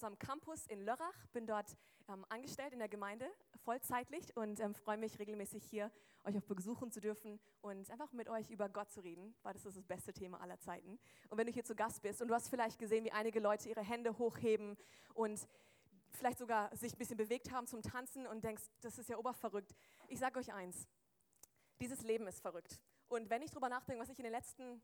unserem Campus in Lörrach, bin dort ähm, angestellt in der Gemeinde, vollzeitlich und ähm, freue mich regelmäßig hier, euch auch besuchen zu dürfen und einfach mit euch über Gott zu reden, weil das ist das beste Thema aller Zeiten. Und wenn du hier zu Gast bist und du hast vielleicht gesehen, wie einige Leute ihre Hände hochheben und vielleicht sogar sich ein bisschen bewegt haben zum Tanzen und denkst, das ist ja oberverrückt. Ich sage euch eins, dieses Leben ist verrückt. Und wenn ich darüber nachdenke, was ich in den letzten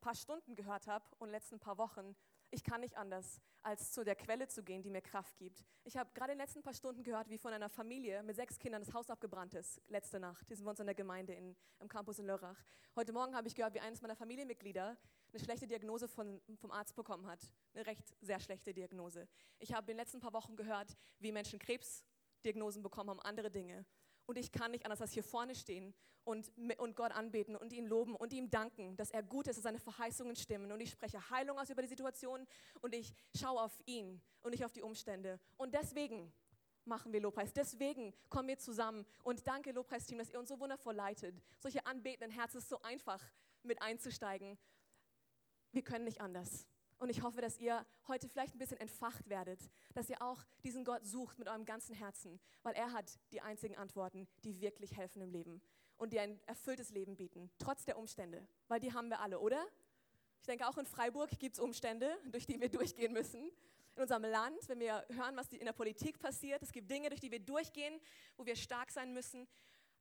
paar Stunden gehört habe und letzten paar Wochen, ich kann nicht anders, als zu der Quelle zu gehen, die mir Kraft gibt. Ich habe gerade in den letzten paar Stunden gehört, wie von einer Familie mit sechs Kindern das Haus abgebrannt ist, letzte Nacht. Hier sind wir uns in der Gemeinde in, im Campus in Lörrach. Heute Morgen habe ich gehört, wie eines meiner Familienmitglieder eine schlechte Diagnose von, vom Arzt bekommen hat. Eine recht sehr schlechte Diagnose. Ich habe in den letzten paar Wochen gehört, wie Menschen Krebsdiagnosen bekommen haben, andere Dinge. Und ich kann nicht anders als hier vorne stehen und, und Gott anbeten und ihn loben und ihm danken, dass er gut ist, dass seine Verheißungen stimmen. Und ich spreche Heilung aus über die Situation und ich schaue auf ihn und nicht auf die Umstände. Und deswegen machen wir Lobpreis. Deswegen kommen wir zusammen und danke Lobpreisteam, dass ihr uns so wundervoll leitet. Solche anbetenden Herzen ist so einfach mit einzusteigen. Wir können nicht anders. Und ich hoffe, dass ihr heute vielleicht ein bisschen entfacht werdet, dass ihr auch diesen Gott sucht mit eurem ganzen Herzen, weil er hat die einzigen Antworten, die wirklich helfen im Leben und die ein erfülltes Leben bieten, trotz der Umstände, weil die haben wir alle, oder? Ich denke, auch in Freiburg gibt es Umstände, durch die wir durchgehen müssen. In unserem Land, wenn wir hören, was in der Politik passiert, es gibt Dinge, durch die wir durchgehen, wo wir stark sein müssen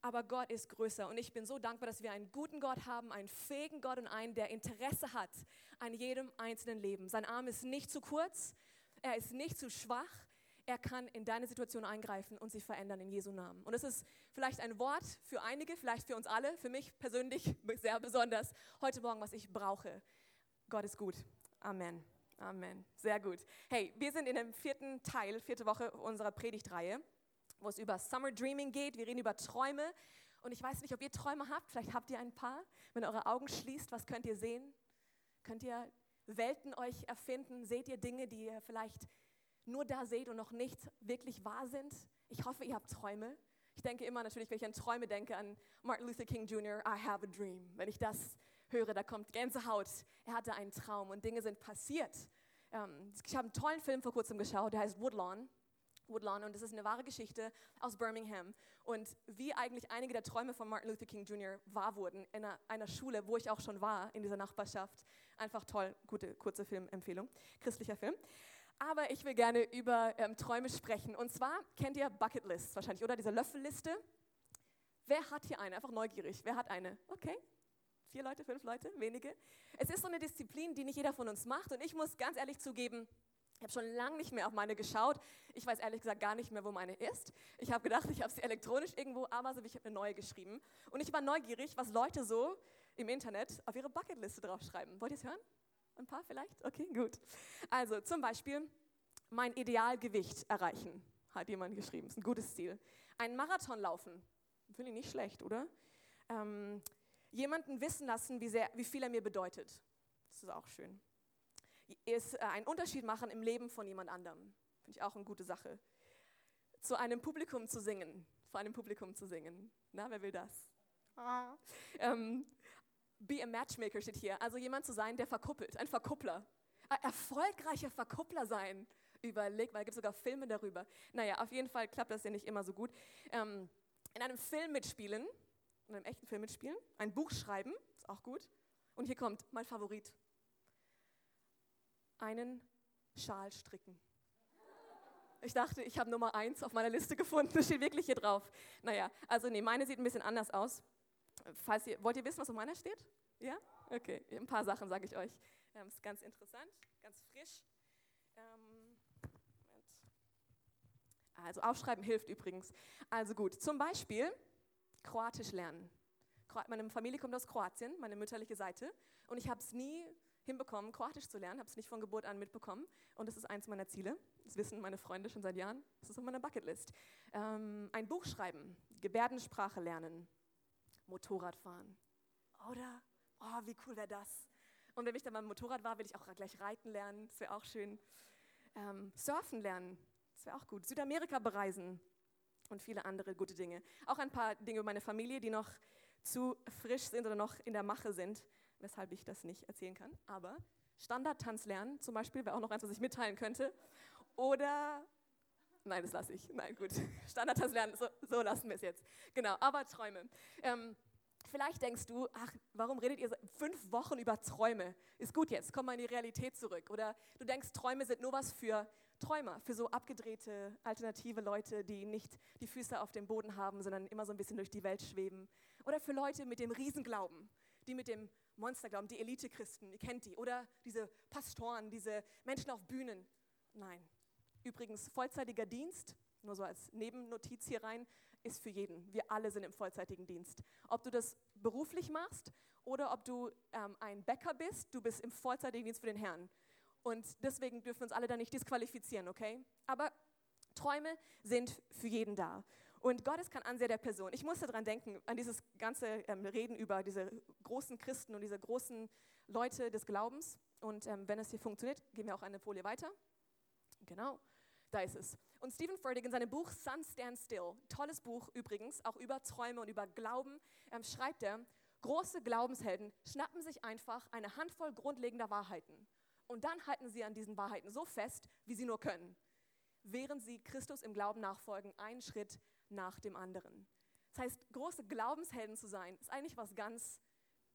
aber Gott ist größer. Und ich bin so dankbar, dass wir einen guten Gott haben, einen fähigen Gott und einen, der Interesse hat an jedem einzelnen Leben. Sein Arm ist nicht zu kurz, er ist nicht zu schwach. Er kann in deine Situation eingreifen und sie verändern in Jesu Namen. Und es ist vielleicht ein Wort für einige, vielleicht für uns alle, für mich persönlich sehr besonders heute Morgen, was ich brauche. Gott ist gut. Amen. Amen. Sehr gut. Hey, wir sind in dem vierten Teil, vierte Woche unserer Predigtreihe wo es über Summer Dreaming geht. Wir reden über Träume. Und ich weiß nicht, ob ihr Träume habt. Vielleicht habt ihr ein paar. Wenn ihr eure Augen schließt, was könnt ihr sehen? Könnt ihr Welten euch erfinden? Seht ihr Dinge, die ihr vielleicht nur da seht und noch nicht wirklich wahr sind? Ich hoffe, ihr habt Träume. Ich denke immer natürlich, wenn ich an Träume denke, an Martin Luther King Jr., I have a dream. Wenn ich das höre, da kommt Gänsehaut. Er hatte einen Traum und Dinge sind passiert. Ähm, ich habe einen tollen Film vor kurzem geschaut, der heißt Woodlawn. Woodlawn und das ist eine wahre Geschichte aus Birmingham und wie eigentlich einige der Träume von Martin Luther King Jr. wahr wurden in einer, Schule, wo ich auch schon war, in dieser Nachbarschaft. Einfach toll, gute, kurze Filmempfehlung, christlicher Film. Aber ich will gerne über ähm, Träume sprechen und zwar kennt ihr Bucketlists wahrscheinlich, oder? Diese Löffelliste. Wer hat hier eine? Einfach neugierig. Wer hat eine? Okay, vier Leute, fünf Leute, wenige. Es ist so eine Disziplin, die nicht jeder von uns macht. Und ich muss ganz ehrlich zugeben, ich habe schon lange nicht mehr auf meine geschaut. Ich weiß ehrlich gesagt gar nicht mehr, wo meine ist. Ich habe gedacht, ich habe sie elektronisch irgendwo, aber ich habe eine neue geschrieben. Und ich war neugierig, was Leute so im Internet auf ihre Bucketliste draufschreiben. Wollt ihr es hören? Ein paar vielleicht? Okay, gut. Also zum Beispiel mein Idealgewicht erreichen, hat jemand geschrieben. Das ist ein gutes Ziel. Ein Marathon laufen. Finde ich nicht schlecht, oder? Ähm, jemanden wissen lassen, wie, sehr, wie viel er mir bedeutet. Das ist auch schön ist äh, einen Unterschied machen im Leben von jemand anderem. Finde ich auch eine gute Sache. Zu einem Publikum zu singen, vor einem Publikum zu singen. Na, wer will das? Ah. Ähm, be a Matchmaker steht hier. Also jemand zu sein, der verkuppelt, ein Verkuppler. Erfolgreicher Verkuppler sein. Überleg, weil es gibt sogar Filme darüber. Naja, auf jeden Fall klappt das ja nicht immer so gut. Ähm, in einem Film mitspielen, in einem echten Film mitspielen, ein Buch schreiben, ist auch gut. Und hier kommt mein Favorit einen Schal stricken. Ich dachte, ich habe Nummer eins auf meiner Liste gefunden. Das steht wirklich hier drauf. Naja, also nee, meine sieht ein bisschen anders aus. Falls ihr, wollt ihr wissen, was auf meiner steht? Ja? Okay, ein paar Sachen sage ich euch. Ähm, ist ganz interessant, ganz frisch. Ähm, also aufschreiben hilft übrigens. Also gut, zum Beispiel Kroatisch lernen. Meine Familie kommt aus Kroatien, meine mütterliche Seite. Und ich habe es nie hinbekommen, Kroatisch zu lernen, habe es nicht von Geburt an mitbekommen und das ist eins meiner Ziele. Das wissen meine Freunde schon seit Jahren. Das ist auf meiner Bucketlist. Ähm, ein Buch schreiben, Gebärdensprache lernen, Motorrad fahren. Oder? Oh, wie cool wäre das? Und wenn ich dann beim Motorrad war, will ich auch gleich reiten lernen. Das wäre auch schön. Ähm, surfen lernen. Das wäre auch gut. Südamerika bereisen und viele andere gute Dinge. Auch ein paar Dinge über meine Familie, die noch zu frisch sind oder noch in der Mache sind weshalb ich das nicht erzählen kann. Aber Standardtanz lernen zum Beispiel wäre auch noch eins, was ich mitteilen könnte. Oder, nein, das lasse ich. Nein, gut. Standardtest lernen, so, so, lassen wir es jetzt. Genau, aber Träume. Ähm, vielleicht denkst du, ach, warum redet ihr fünf Wochen über Träume? Ist gut jetzt, komm mal in die Realität zurück. Oder du denkst, Träume sind nur was für Träumer, für so abgedrehte, alternative Leute, die nicht die Füße auf dem Boden haben, sondern immer so ein bisschen durch die Welt schweben. Oder für Leute mit dem Riesenglauben, die mit dem Monsterglauben, die Elite-Christen, ihr kennt die. Oder diese Pastoren, diese Menschen auf Bühnen. Nein. Übrigens, vollzeitiger Dienst, nur so als Nebennotiz hier rein, ist für jeden. Wir alle sind im vollzeitigen Dienst. Ob du das beruflich machst oder ob du ähm, ein Bäcker bist, du bist im vollzeitigen Dienst für den Herrn. Und deswegen dürfen wir uns alle da nicht disqualifizieren, okay? Aber Träume sind für jeden da. Und Gott ist kein Anseher der Person. Ich musste daran denken, an dieses ganze ähm, Reden über diese großen Christen und diese großen Leute des Glaubens. Und ähm, wenn es hier funktioniert, gehen wir auch eine Folie weiter. Genau, da ist es. Und Stephen Furtick in seinem Buch Sun Stand Still, tolles Buch übrigens, auch über Träume und über Glauben, ähm, schreibt er, große Glaubenshelden schnappen sich einfach eine Handvoll grundlegender Wahrheiten. Und dann halten sie an diesen Wahrheiten so fest, wie sie nur können, während sie Christus im Glauben nachfolgen, einen Schritt nach dem anderen. Das heißt, große Glaubenshelden zu sein, ist eigentlich was ganz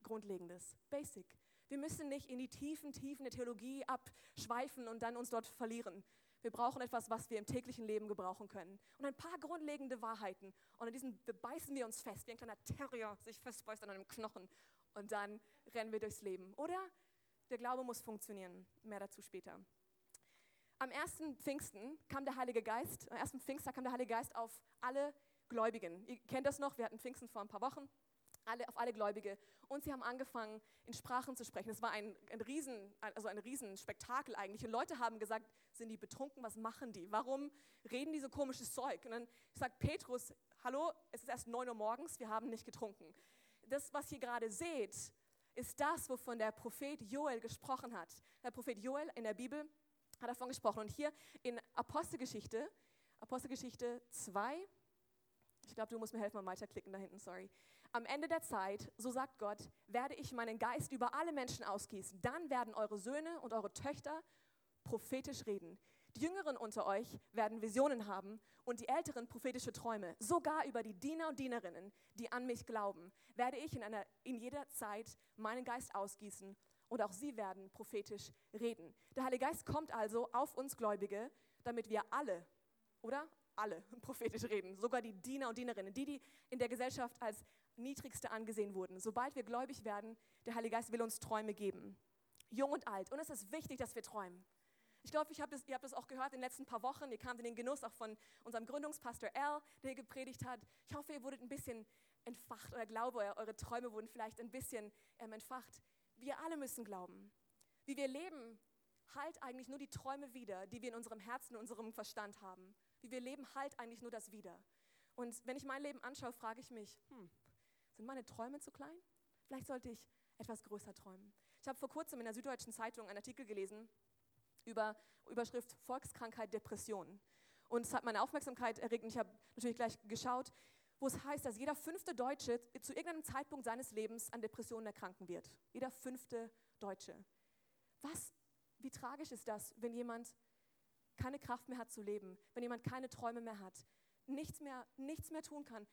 Grundlegendes, basic. Wir müssen nicht in die tiefen Tiefen der Theologie abschweifen und dann uns dort verlieren. Wir brauchen etwas, was wir im täglichen Leben gebrauchen können. Und ein paar grundlegende Wahrheiten. Und an diesen beißen wir uns fest, wie ein kleiner Terrier sich festbeißt an einem Knochen. Und dann rennen wir durchs Leben. Oder der Glaube muss funktionieren. Mehr dazu später. Am ersten Pfingsten kam der Heilige Geist, am ersten Pfingster kam der Heilige Geist auf alle Gläubigen. Ihr kennt das noch, wir hatten Pfingsten vor ein paar Wochen. Alle, auf alle Gläubige. Und sie haben angefangen, in Sprachen zu sprechen. Es war ein, ein, Riesen, also ein Riesenspektakel eigentlich. Und Leute haben gesagt, sind die betrunken? Was machen die? Warum reden die so komisches Zeug? Und dann sagt Petrus, hallo, es ist erst 9 Uhr morgens, wir haben nicht getrunken. Das, was ihr gerade seht, ist das, wovon der Prophet Joel gesprochen hat. Der Prophet Joel in der Bibel hat davon gesprochen. Und hier in Apostelgeschichte, Apostelgeschichte 2, ich glaube, du musst mir helfen, mal weiterklicken da hinten, sorry. Am Ende der Zeit, so sagt Gott, werde ich meinen Geist über alle Menschen ausgießen. Dann werden eure Söhne und eure Töchter prophetisch reden. Die Jüngeren unter euch werden Visionen haben und die Älteren prophetische Träume. Sogar über die Diener und Dienerinnen, die an mich glauben, werde ich in, einer, in jeder Zeit meinen Geist ausgießen und auch sie werden prophetisch reden. Der Heilige Geist kommt also auf uns Gläubige, damit wir alle, oder? Alle prophetisch reden, sogar die Diener und Dienerinnen, die, die in der Gesellschaft als niedrigste angesehen wurden. Sobald wir gläubig werden, der Heilige Geist will uns Träume geben. Jung und alt. Und es ist wichtig, dass wir träumen. Ich glaube, hab ihr habt das auch gehört in den letzten paar Wochen. Ihr kamt in den Genuss auch von unserem Gründungspastor Al, der gepredigt hat. Ich hoffe, ihr wurdet ein bisschen entfacht. Euer Glaube, eure Träume wurden vielleicht ein bisschen ähm, entfacht. Wir alle müssen glauben. Wie wir leben, halt eigentlich nur die Träume wieder, die wir in unserem Herzen, in unserem Verstand haben. Wie wir leben, halt eigentlich nur das wieder. Und wenn ich mein Leben anschaue, frage ich mich, hm, sind meine Träume zu klein? Vielleicht sollte ich etwas größer träumen. Ich habe vor kurzem in der Süddeutschen Zeitung einen Artikel gelesen über Überschrift Volkskrankheit Depression. Und es hat meine Aufmerksamkeit erregt und ich habe natürlich gleich geschaut, wo es heißt, dass jeder fünfte Deutsche zu irgendeinem Zeitpunkt seines Lebens an Depressionen erkranken wird. Jeder fünfte Deutsche. Was, wie tragisch ist das, wenn jemand keine Kraft mehr hat zu leben, wenn jemand keine Träume mehr hat, nichts mehr, nichts mehr tun kann,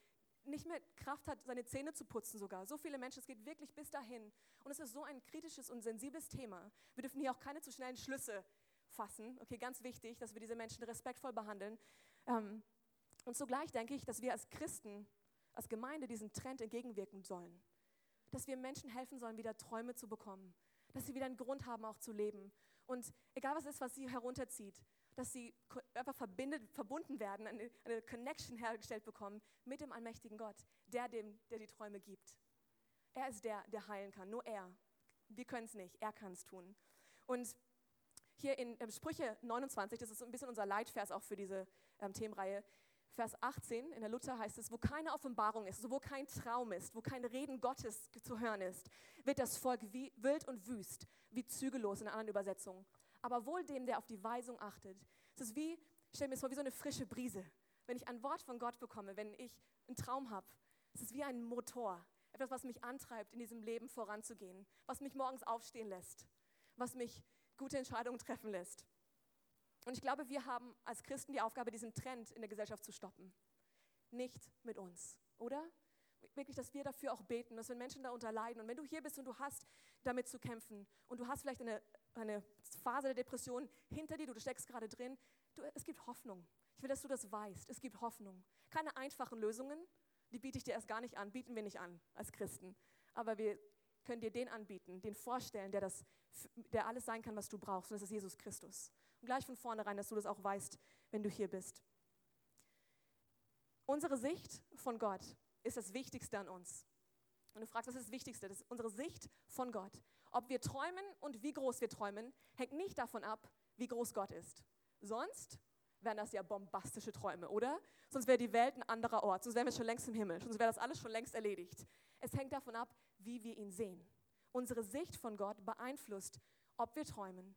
nicht mehr Kraft hat, seine Zähne zu putzen sogar. So viele Menschen, es geht wirklich bis dahin. Und es ist so ein kritisches und sensibles Thema. Wir dürfen hier auch keine zu schnellen Schlüsse fassen. Okay, ganz wichtig, dass wir diese Menschen respektvoll behandeln. Ähm, und zugleich denke ich, dass wir als Christen, als Gemeinde diesen Trend entgegenwirken sollen. Dass wir Menschen helfen sollen, wieder Träume zu bekommen. Dass sie wieder einen Grund haben, auch zu leben. Und egal was ist, was sie herunterzieht, dass sie einfach verbindet, verbunden werden, eine, eine Connection hergestellt bekommen mit dem allmächtigen Gott, der, dem, der die Träume gibt. Er ist der, der heilen kann, nur er. Wir können es nicht, er kann es tun. Und hier in ähm, Sprüche 29, das ist ein bisschen unser Leitvers auch für diese ähm, Themenreihe, Vers 18 in der Luther heißt es, wo keine Offenbarung ist, wo kein Traum ist, wo kein Reden Gottes zu hören ist, wird das Volk wie wild und wüst, wie zügellos in anderen Übersetzung aber wohl dem, der auf die Weisung achtet. Es ist wie, stell mir es vor, wie so eine frische Brise. Wenn ich ein Wort von Gott bekomme, wenn ich einen Traum habe, es ist wie ein Motor, etwas, was mich antreibt, in diesem Leben voranzugehen, was mich morgens aufstehen lässt, was mich gute Entscheidungen treffen lässt. Und ich glaube, wir haben als Christen die Aufgabe, diesen Trend in der Gesellschaft zu stoppen. Nicht mit uns, oder? Wirklich, dass wir dafür auch beten, dass wenn Menschen darunter leiden und wenn du hier bist und du hast damit zu kämpfen und du hast vielleicht eine, eine Phase der Depression hinter dir, du steckst gerade drin, du, es gibt Hoffnung. Ich will, dass du das weißt. Es gibt Hoffnung. Keine einfachen Lösungen, die biete ich dir erst gar nicht an, bieten wir nicht an als Christen. Aber wir können dir den anbieten, den vorstellen, der, das, der alles sein kann, was du brauchst. Und das ist Jesus Christus. Gleich von vornherein, dass du das auch weißt, wenn du hier bist. Unsere Sicht von Gott ist das Wichtigste an uns. Und du fragst, was ist das Wichtigste? Das ist unsere Sicht von Gott. Ob wir träumen und wie groß wir träumen, hängt nicht davon ab, wie groß Gott ist. Sonst wären das ja bombastische Träume, oder? Sonst wäre die Welt ein anderer Ort, sonst wären wir schon längst im Himmel, sonst wäre das alles schon längst erledigt. Es hängt davon ab, wie wir ihn sehen. Unsere Sicht von Gott beeinflusst, ob wir träumen.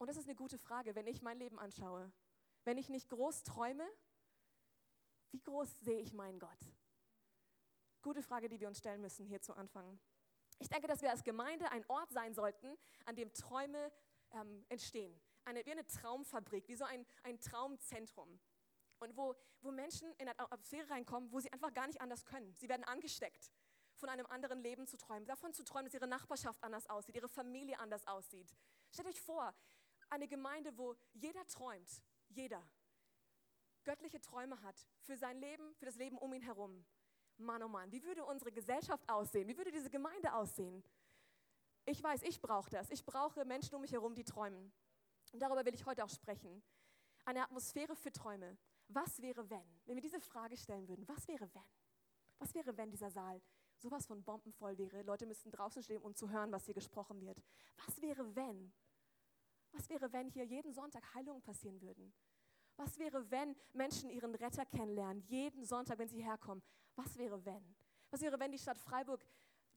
Und das ist eine gute Frage, wenn ich mein Leben anschaue. Wenn ich nicht groß träume, wie groß sehe ich meinen Gott? Gute Frage, die wir uns stellen müssen hier zu Anfang. Ich denke, dass wir als Gemeinde ein Ort sein sollten, an dem Träume ähm, entstehen. Eine, wie eine Traumfabrik, wie so ein, ein Traumzentrum. Und wo, wo Menschen in eine Atmosphäre reinkommen, wo sie einfach gar nicht anders können. Sie werden angesteckt, von einem anderen Leben zu träumen, davon zu träumen, dass ihre Nachbarschaft anders aussieht, ihre Familie anders aussieht. Stellt euch vor, eine Gemeinde, wo jeder träumt, jeder göttliche Träume hat für sein Leben, für das Leben um ihn herum. Mann, oh Mann, wie würde unsere Gesellschaft aussehen? Wie würde diese Gemeinde aussehen? Ich weiß, ich brauche das. Ich brauche Menschen um mich herum, die träumen. Und darüber will ich heute auch sprechen. Eine Atmosphäre für Träume. Was wäre, wenn? Wenn wir diese Frage stellen würden, was wäre, wenn? Was wäre, wenn dieser Saal sowas von bombenvoll wäre? Leute müssten draußen stehen, um zu hören, was hier gesprochen wird. Was wäre, wenn? Was wäre, wenn hier jeden Sonntag Heilungen passieren würden? Was wäre, wenn Menschen ihren Retter kennenlernen, jeden Sonntag, wenn sie herkommen? Was wäre, wenn? Was wäre, wenn die Stadt Freiburg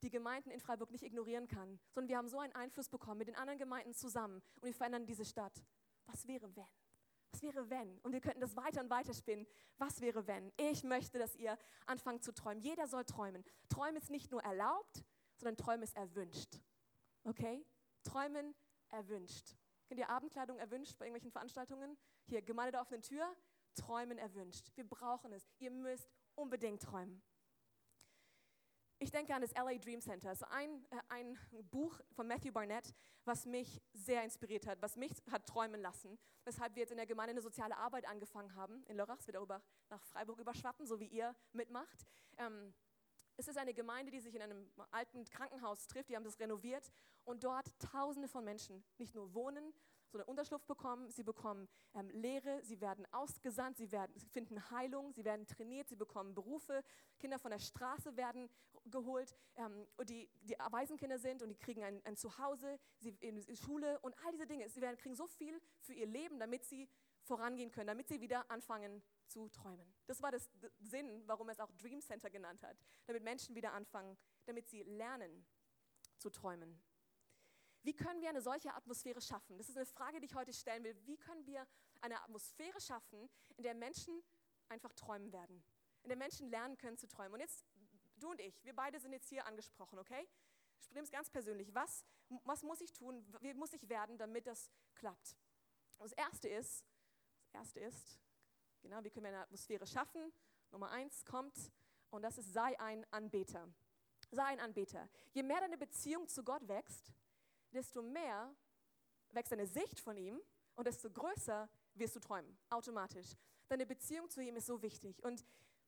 die Gemeinden in Freiburg nicht ignorieren kann, sondern wir haben so einen Einfluss bekommen mit den anderen Gemeinden zusammen und wir verändern diese Stadt? Was wäre, wenn? Was wäre, wenn? Und wir könnten das weiter und weiter spinnen. Was wäre, wenn? Ich möchte, dass ihr anfangt zu träumen. Jeder soll träumen. Träumen ist nicht nur erlaubt, sondern Träumen ist erwünscht. Okay? Träumen erwünscht. Kennt ihr Abendkleidung erwünscht bei irgendwelchen Veranstaltungen? Hier, Gemeinde der offenen Tür, Träumen erwünscht. Wir brauchen es. Ihr müsst unbedingt träumen. Ich denke an das LA Dream Center. Ist ein, äh, ein Buch von Matthew Barnett, was mich sehr inspiriert hat, was mich hat träumen lassen, weshalb wir jetzt in der Gemeinde eine soziale Arbeit angefangen haben. In Lörrach, es darüber nach Freiburg überschwappen, so wie ihr mitmacht. Ähm, es ist eine Gemeinde, die sich in einem alten Krankenhaus trifft, die haben das renoviert und dort Tausende von Menschen nicht nur wohnen, sondern Unterschlupf bekommen, sie bekommen ähm, Lehre, sie werden ausgesandt, sie, werden, sie finden Heilung, sie werden trainiert, sie bekommen Berufe, Kinder von der Straße werden geholt, ähm, die, die Waisenkinder sind und die kriegen ein, ein Zuhause, sie in, in Schule und all diese Dinge. Sie werden, kriegen so viel für ihr Leben, damit sie vorangehen können, damit sie wieder anfangen zu träumen. Das war das Sinn, warum er es auch Dream Center genannt hat, damit Menschen wieder anfangen, damit sie lernen zu träumen. Wie können wir eine solche Atmosphäre schaffen? Das ist eine Frage, die ich heute stellen will. Wie können wir eine Atmosphäre schaffen, in der Menschen einfach träumen werden? In der Menschen lernen können zu träumen. Und jetzt, du und ich, wir beide sind jetzt hier angesprochen, okay? Ich nehme es ganz persönlich. Was, was muss ich tun? Wie muss ich werden, damit das klappt? Das erste ist, erste ist, genau, wie können wir eine Atmosphäre schaffen? Nummer eins kommt, und das ist, sei ein Anbeter. Sei ein Anbeter. Je mehr deine Beziehung zu Gott wächst, desto mehr wächst deine Sicht von ihm und desto größer wirst du träumen, automatisch. Deine Beziehung zu ihm ist so wichtig. Und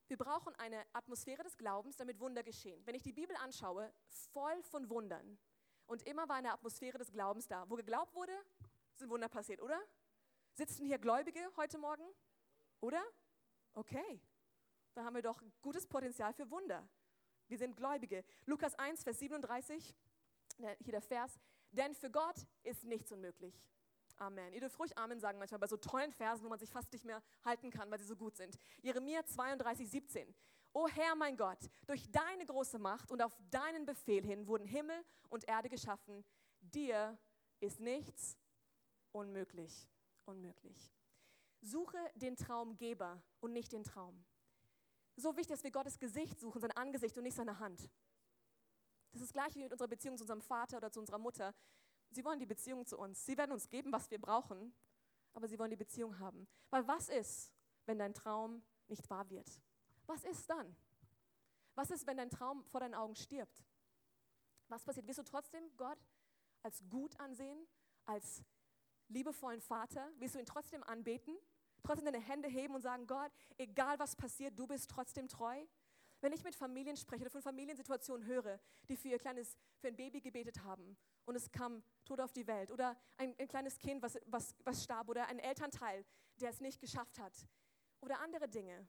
wir brauchen eine Atmosphäre des Glaubens, damit Wunder geschehen. Wenn ich die Bibel anschaue, voll von Wundern. Und immer war eine Atmosphäre des Glaubens da. Wo geglaubt wurde, sind Wunder passiert, oder? Sitzen hier Gläubige heute Morgen? Oder? Okay. Da haben wir doch gutes Potenzial für Wunder. Wir sind Gläubige. Lukas 1, Vers 37, hier der Vers. Denn für Gott ist nichts unmöglich. Amen. Ihr dürft ruhig Amen sagen manchmal bei so tollen Versen, wo man sich fast nicht mehr halten kann, weil sie so gut sind. Jeremia 32, 17. O Herr mein Gott, durch deine große Macht und auf deinen Befehl hin wurden Himmel und Erde geschaffen. Dir ist nichts unmöglich. Unmöglich. Suche den Traumgeber und nicht den Traum. So wichtig, dass wir Gottes Gesicht suchen, sein Angesicht und nicht seine Hand. Das ist das gleiche wie mit unserer Beziehung zu unserem Vater oder zu unserer Mutter. Sie wollen die Beziehung zu uns. Sie werden uns geben, was wir brauchen, aber sie wollen die Beziehung haben. Weil was ist, wenn dein Traum nicht wahr wird? Was ist dann? Was ist, wenn dein Traum vor deinen Augen stirbt? Was passiert? Wirst du trotzdem Gott als gut ansehen, als liebevollen Vater? Wirst du ihn trotzdem anbeten? Trotzdem deine Hände heben und sagen, Gott, egal was passiert, du bist trotzdem treu? Wenn ich mit Familien spreche oder von Familiensituationen höre, die für ihr kleines, für ein Baby gebetet haben und es kam tot auf die Welt oder ein, ein kleines Kind, was, was, was starb oder ein Elternteil, der es nicht geschafft hat oder andere Dinge.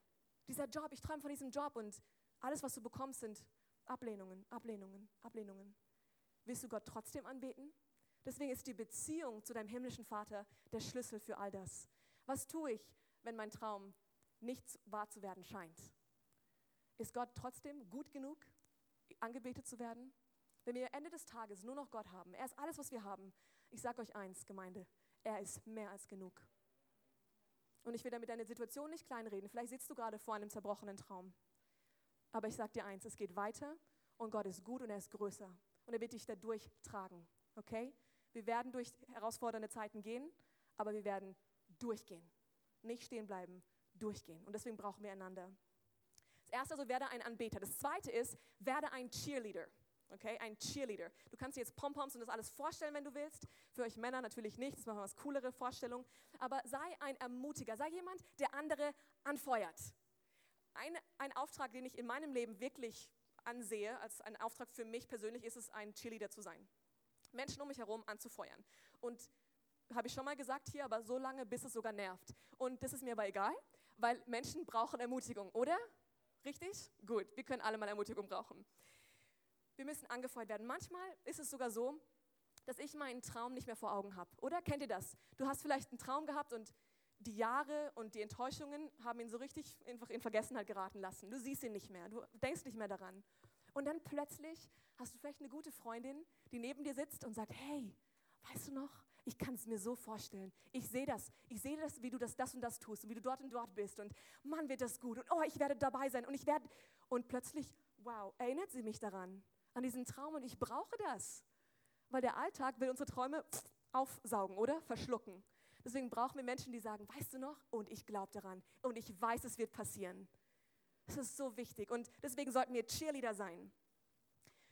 Dieser Job, ich träume von diesem Job und alles, was du bekommst, sind Ablehnungen, Ablehnungen, Ablehnungen. Willst du Gott trotzdem anbeten? Deswegen ist die Beziehung zu deinem himmlischen Vater der Schlüssel für all das. Was tue ich, wenn mein Traum nicht wahr zu werden scheint? Ist Gott trotzdem gut genug, angebetet zu werden? Wenn wir Ende des Tages nur noch Gott haben, er ist alles, was wir haben. Ich sage euch eins, Gemeinde, er ist mehr als genug. Und ich will damit deine Situation nicht kleinreden. Vielleicht sitzt du gerade vor einem zerbrochenen Traum. Aber ich sage dir eins, es geht weiter und Gott ist gut und er ist größer. Und er wird dich dadurch tragen. Okay? Wir werden durch herausfordernde Zeiten gehen, aber wir werden durchgehen. Nicht stehen bleiben, durchgehen. Und deswegen brauchen wir einander. Das erste also, werde ein Anbeter. Das zweite ist, werde ein Cheerleader. Okay, ein Cheerleader. Du kannst dir jetzt Pompoms und das alles vorstellen, wenn du willst. Für euch Männer natürlich nicht, das ist mal was coolere Vorstellung. Aber sei ein Ermutiger, sei jemand, der andere anfeuert. Ein, ein Auftrag, den ich in meinem Leben wirklich ansehe, als ein Auftrag für mich persönlich, ist es, ein Cheerleader zu sein. Menschen um mich herum anzufeuern. Und habe ich schon mal gesagt hier, aber so lange, bis es sogar nervt. Und das ist mir aber egal, weil Menschen brauchen Ermutigung, oder? Richtig? Gut, wir können alle mal Ermutigung brauchen. Wir müssen angefeuert werden. Manchmal ist es sogar so, dass ich meinen Traum nicht mehr vor Augen habe. Oder kennt ihr das? Du hast vielleicht einen Traum gehabt und die Jahre und die Enttäuschungen haben ihn so richtig einfach in Vergessenheit geraten lassen. Du siehst ihn nicht mehr, du denkst nicht mehr daran. Und dann plötzlich hast du vielleicht eine gute Freundin, die neben dir sitzt und sagt, hey, weißt du noch, ich kann es mir so vorstellen. Ich sehe das. Ich sehe das, wie du das, das und das tust und wie du dort und dort bist. Und Mann, wird das gut. Und oh, ich werde dabei sein. Und ich werde. Und plötzlich, wow, erinnert sie mich daran, an diesen Traum. Und ich brauche das. Weil der Alltag will unsere Träume aufsaugen, oder? Verschlucken. Deswegen brauchen wir Menschen, die sagen, weißt du noch? Und ich glaube daran. Und ich weiß, es wird passieren. Das ist so wichtig. Und deswegen sollten wir Cheerleader sein.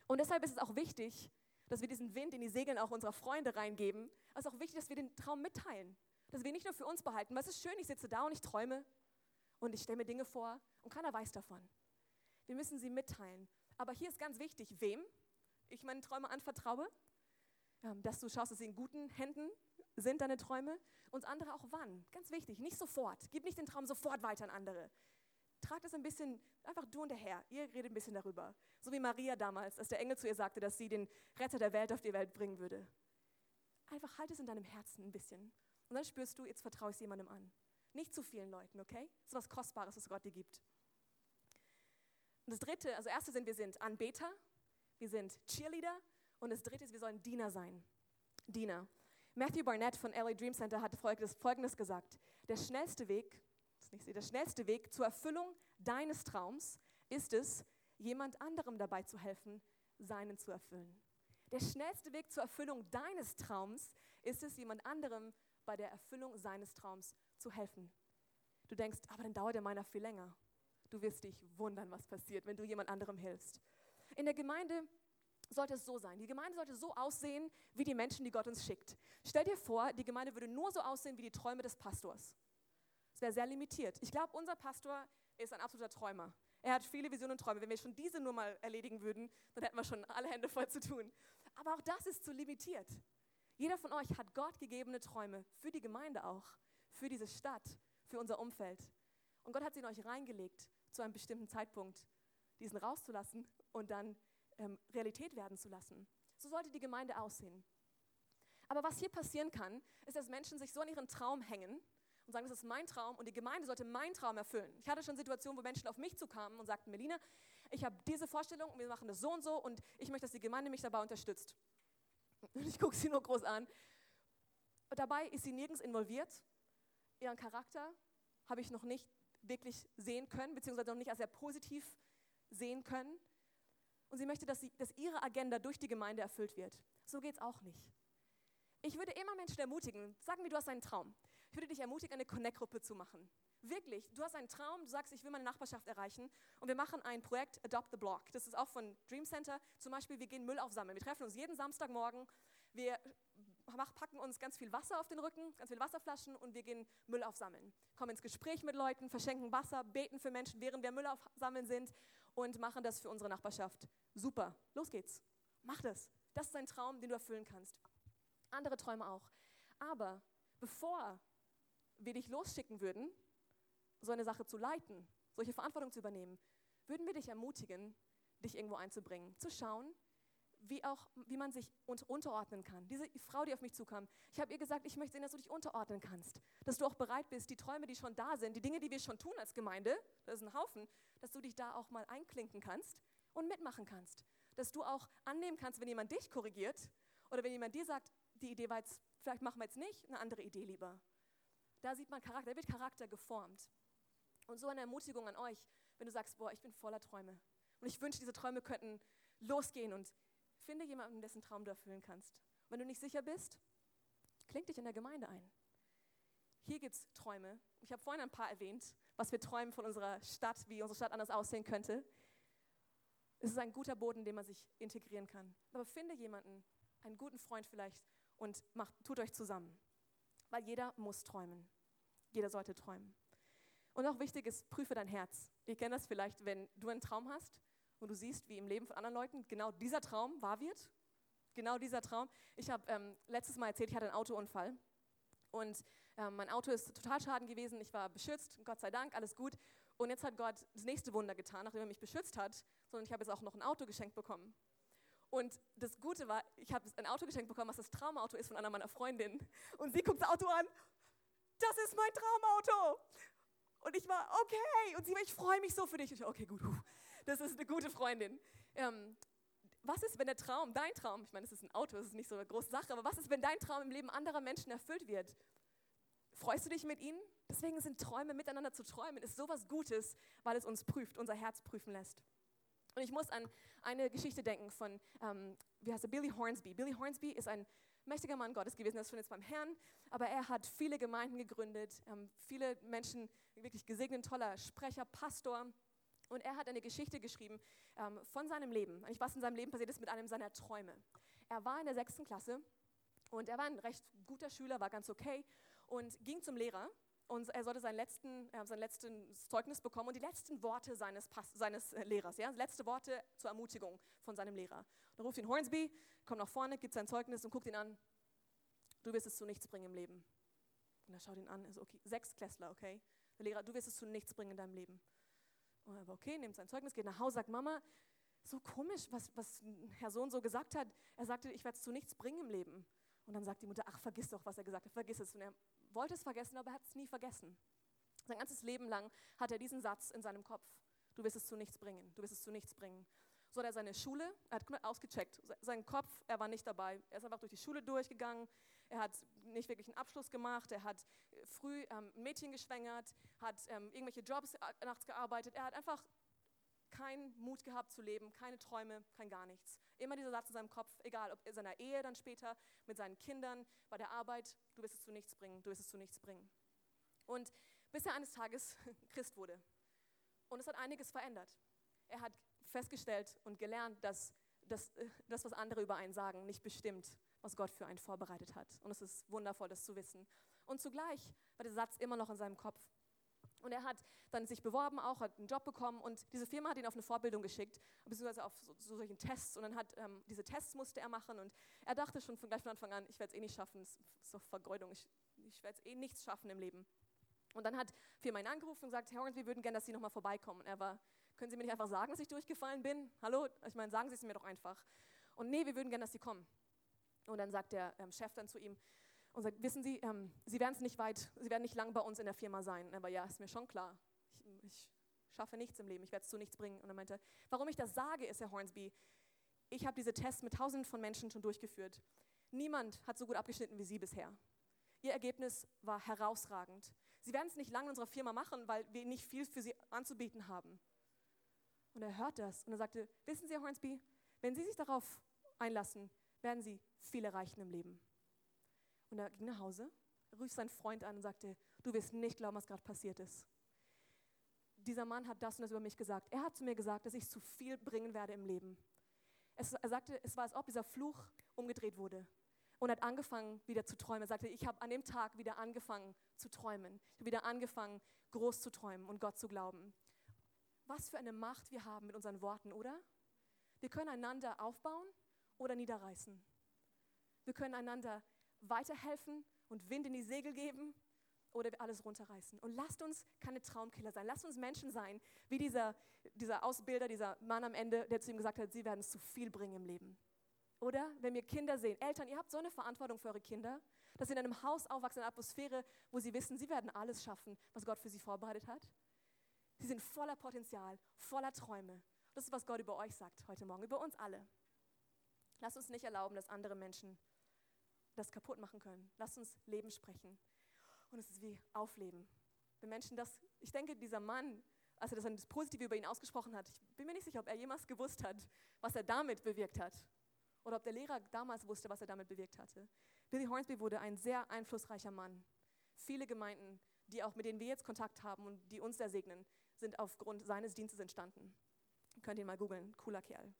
Und deshalb ist es auch wichtig, dass wir diesen Wind in die Segeln auch unserer Freunde reingeben. Es ist auch wichtig, dass wir den Traum mitteilen. Dass wir nicht nur für uns behalten, weil es ist schön, ich sitze da und ich träume und ich stelle mir Dinge vor und keiner weiß davon. Wir müssen sie mitteilen. Aber hier ist ganz wichtig, wem ich meine Träume anvertraue, ähm, dass du schaust, dass sie in guten Händen sind, deine Träume, und andere auch wann. Ganz wichtig, nicht sofort. Gib nicht den Traum sofort weiter an andere tragt es ein bisschen, einfach du und der Herr, ihr redet ein bisschen darüber. So wie Maria damals, als der Engel zu ihr sagte, dass sie den Retter der Welt auf die Welt bringen würde. Einfach halt es in deinem Herzen ein bisschen. Und dann spürst du, jetzt vertraue ich es jemandem an. Nicht zu vielen Leuten, okay? Das ist was Kostbares, was Gott dir gibt. Und das dritte, also erste sind, wir sind Anbeter, wir sind Cheerleader und das dritte ist, wir sollen Diener sein. Diener. Matthew Barnett von LA Dream Center hat folgendes gesagt. Der schnellste Weg nicht sehe. Der schnellste Weg zur Erfüllung deines Traums ist es, jemand anderem dabei zu helfen, seinen zu erfüllen. Der schnellste Weg zur Erfüllung deines Traums ist es, jemand anderem bei der Erfüllung seines Traums zu helfen. Du denkst, aber dann dauert der meiner viel länger. Du wirst dich wundern, was passiert, wenn du jemand anderem hilfst. In der Gemeinde sollte es so sein. Die Gemeinde sollte so aussehen wie die Menschen, die Gott uns schickt. Stell dir vor, die Gemeinde würde nur so aussehen wie die Träume des Pastors. Wäre sehr limitiert. Ich glaube, unser Pastor ist ein absoluter Träumer. Er hat viele Visionen und Träume. Wenn wir schon diese nur mal erledigen würden, dann hätten wir schon alle Hände voll zu tun. Aber auch das ist zu limitiert. Jeder von euch hat Gott gegebene Träume, für die Gemeinde auch, für diese Stadt, für unser Umfeld. Und Gott hat sie in euch reingelegt, zu einem bestimmten Zeitpunkt, diesen rauszulassen und dann ähm, Realität werden zu lassen. So sollte die Gemeinde aussehen. Aber was hier passieren kann, ist, dass Menschen sich so an ihren Traum hängen, und sagen, das ist mein Traum und die Gemeinde sollte meinen Traum erfüllen. Ich hatte schon Situationen, wo Menschen auf mich zukamen und sagten, Melina, ich habe diese Vorstellung und wir machen das so und so und ich möchte, dass die Gemeinde mich dabei unterstützt. Und ich gucke sie nur groß an. Und dabei ist sie nirgends involviert. Ihren Charakter habe ich noch nicht wirklich sehen können, beziehungsweise noch nicht als sehr positiv sehen können. Und sie möchte, dass, sie, dass ihre Agenda durch die Gemeinde erfüllt wird. So geht es auch nicht. Ich würde immer Menschen ermutigen, sag mir, du hast einen Traum. Ich würde dich ermutigen, eine Connect-Gruppe zu machen. Wirklich, du hast einen Traum, du sagst, ich will meine Nachbarschaft erreichen und wir machen ein Projekt Adopt the Block. Das ist auch von Dream Center. Zum Beispiel, wir gehen Müll aufsammeln. Wir treffen uns jeden Samstagmorgen, wir packen uns ganz viel Wasser auf den Rücken, ganz viele Wasserflaschen und wir gehen Müll aufsammeln. Kommen ins Gespräch mit Leuten, verschenken Wasser, beten für Menschen, während wir Müll aufsammeln sind und machen das für unsere Nachbarschaft. Super, los geht's. Mach das. Das ist ein Traum, den du erfüllen kannst. Andere Träume auch. Aber bevor wir dich losschicken würden, so eine Sache zu leiten, solche Verantwortung zu übernehmen, würden wir dich ermutigen, dich irgendwo einzubringen, zu schauen, wie, auch, wie man sich unterordnen kann. Diese Frau, die auf mich zukam, ich habe ihr gesagt, ich möchte sehen, dass du dich unterordnen kannst, dass du auch bereit bist, die Träume, die schon da sind, die Dinge, die wir schon tun als Gemeinde, das ist ein Haufen, dass du dich da auch mal einklinken kannst und mitmachen kannst. Dass du auch annehmen kannst, wenn jemand dich korrigiert oder wenn jemand dir sagt, die Idee war jetzt, vielleicht machen wir jetzt nicht, eine andere Idee lieber. Da sieht man Charakter, da wird Charakter geformt. Und so eine Ermutigung an euch, wenn du sagst, boah, ich bin voller Träume. Und ich wünsche, diese Träume könnten losgehen und finde jemanden, dessen Traum du erfüllen kannst. Wenn du nicht sicher bist, kling dich in der Gemeinde ein. Hier gibt es Träume. Ich habe vorhin ein paar erwähnt, was wir träumen von unserer Stadt, wie unsere Stadt anders aussehen könnte. Es ist ein guter Boden, den man sich integrieren kann. Aber finde jemanden, einen guten Freund vielleicht, und macht, tut euch zusammen. Weil jeder muss träumen. Jeder sollte träumen. Und auch wichtig ist, prüfe dein Herz. Ihr kennt das vielleicht, wenn du einen Traum hast und du siehst, wie im Leben von anderen Leuten genau dieser Traum wahr wird. Genau dieser Traum. Ich habe ähm, letztes Mal erzählt, ich hatte einen Autounfall. Und ähm, mein Auto ist total schaden gewesen. Ich war beschützt, Gott sei Dank, alles gut. Und jetzt hat Gott das nächste Wunder getan, nachdem er mich beschützt hat, sondern ich habe jetzt auch noch ein Auto geschenkt bekommen. Und das Gute war, ich habe ein Auto geschenkt bekommen, was das Traumauto ist von einer meiner Freundinnen. Und sie guckt das Auto an. Das ist mein Traumauto. Und ich war, okay. Und sie war, ich freue mich so für dich. Und ich war, okay, gut. Das ist eine gute Freundin. Ähm, was ist, wenn der Traum, dein Traum, ich meine, es ist ein Auto, es ist nicht so eine große Sache, aber was ist, wenn dein Traum im Leben anderer Menschen erfüllt wird? Freust du dich mit ihnen? Deswegen sind Träume miteinander zu träumen, ist sowas Gutes, weil es uns prüft, unser Herz prüfen lässt. Und ich muss an eine Geschichte denken von, ähm, wie heißt er, Billy Hornsby. Billy Hornsby ist ein mächtiger Mann Gottes gewesen, ist schon jetzt beim Herrn, aber er hat viele Gemeinden gegründet, ähm, viele Menschen wirklich gesegnet, toller Sprecher, Pastor. Und er hat eine Geschichte geschrieben ähm, von seinem Leben, eigentlich was in seinem Leben passiert ist mit einem seiner Träume. Er war in der sechsten Klasse und er war ein recht guter Schüler, war ganz okay und ging zum Lehrer und er sollte seinen letzten, äh, sein letztes Zeugnis bekommen und die letzten Worte seines, Pass, seines äh, Lehrers, ja, letzte Worte zur Ermutigung von seinem Lehrer. Dann ruft ihn Hornsby, kommt nach vorne, gibt sein Zeugnis und guckt ihn an. Du wirst es zu nichts bringen im Leben. Und er schaut ihn an, ist okay, sechs Klässler, okay. Der Lehrer, du wirst es zu nichts bringen in deinem Leben. Und er war okay, nimmt sein Zeugnis, geht nach Hause, sagt Mama, so komisch, was, was Herr Sohn so gesagt hat. Er sagte, ich werde es zu nichts bringen im Leben. Und dann sagt die Mutter, ach, vergiss doch, was er gesagt hat, vergiss es. Und er wollte es vergessen, aber er hat es nie vergessen. Sein ganzes Leben lang hat er diesen Satz in seinem Kopf. Du wirst es zu nichts bringen, du wirst es zu nichts bringen. So hat er seine Schule, er hat ausgecheckt, sein Kopf, er war nicht dabei. Er ist einfach durch die Schule durchgegangen, er hat nicht wirklich einen Abschluss gemacht, er hat früh ähm, Mädchen geschwängert, hat ähm, irgendwelche Jobs äh, nachts gearbeitet, er hat einfach keinen Mut gehabt zu leben, keine Träume, kein gar nichts. Immer dieser Satz in seinem Kopf, egal ob in seiner Ehe dann später, mit seinen Kindern, bei der Arbeit, du wirst es zu nichts bringen, du wirst es zu nichts bringen. Und bis er eines Tages Christ wurde. Und es hat einiges verändert. Er hat festgestellt und gelernt, dass das, das, was andere über einen sagen, nicht bestimmt, was Gott für einen vorbereitet hat. Und es ist wundervoll, das zu wissen. Und zugleich war der Satz immer noch in seinem Kopf. Und er hat dann sich beworben auch, hat einen Job bekommen und diese Firma hat ihn auf eine Vorbildung geschickt, beziehungsweise auf so, so solchen Tests und dann hat, ähm, diese Tests musste er machen und er dachte schon von gleich von Anfang an, ich werde es eh nicht schaffen, es ist doch Vergeudung, ich, ich werde es eh nichts schaffen im Leben. Und dann hat die Firma ihn angerufen und gesagt, Herr Horns, wir würden gerne, dass Sie nochmal vorbeikommen. Und er war, können Sie mir nicht einfach sagen, dass ich durchgefallen bin? Hallo? Ich meine, sagen Sie es mir doch einfach. Und nee, wir würden gerne, dass Sie kommen. Und dann sagt der ähm, Chef dann zu ihm, und sagt, wissen Sie, ähm, Sie werden es nicht weit, Sie werden nicht lang bei uns in der Firma sein. Aber ja, ist mir schon klar. Ich, ich schaffe nichts im Leben, ich werde es zu nichts bringen. Und er meinte, warum ich das sage, ist, Herr Hornsby, ich habe diese Tests mit tausenden von Menschen schon durchgeführt. Niemand hat so gut abgeschnitten wie Sie bisher. Ihr Ergebnis war herausragend. Sie werden es nicht lange in unserer Firma machen, weil wir nicht viel für Sie anzubieten haben. Und er hört das und er sagte, wissen Sie, Herr Hornsby, wenn Sie sich darauf einlassen, werden Sie viel erreichen im Leben. Und er ging nach Hause, rief seinen Freund an und sagte, du wirst nicht glauben, was gerade passiert ist. Dieser Mann hat das und das über mich gesagt. Er hat zu mir gesagt, dass ich zu viel bringen werde im Leben. Es, er sagte, es war, als ob dieser Fluch umgedreht wurde und hat angefangen, wieder zu träumen. Er sagte, ich habe an dem Tag wieder angefangen zu träumen. Ich habe wieder angefangen, groß zu träumen und Gott zu glauben. Was für eine Macht wir haben mit unseren Worten, oder? Wir können einander aufbauen oder niederreißen. Wir können einander weiterhelfen und Wind in die Segel geben oder wir alles runterreißen. Und lasst uns keine Traumkiller sein. Lasst uns Menschen sein, wie dieser, dieser Ausbilder, dieser Mann am Ende, der zu ihm gesagt hat, sie werden es zu viel bringen im Leben. Oder wenn wir Kinder sehen, Eltern, ihr habt so eine Verantwortung für eure Kinder, dass sie in einem Haus aufwachsen, in einer Atmosphäre, wo sie wissen, sie werden alles schaffen, was Gott für sie vorbereitet hat. Sie sind voller Potenzial, voller Träume. Das ist, was Gott über euch sagt heute Morgen, über uns alle. Lasst uns nicht erlauben, dass andere Menschen das kaputt machen können. Lasst uns Leben sprechen. Und es ist wie Aufleben. Wenn Menschen das, ich denke, dieser Mann, als er das Positive über ihn ausgesprochen hat, ich bin mir nicht sicher, ob er jemals gewusst hat, was er damit bewirkt hat. Oder ob der Lehrer damals wusste, was er damit bewirkt hatte. Billy Hornsby wurde ein sehr einflussreicher Mann. Viele Gemeinden, die auch mit denen wir jetzt Kontakt haben und die uns sehr segnen, sind aufgrund seines Dienstes entstanden. Ihr könnt ihn mal googeln, cooler Kerl.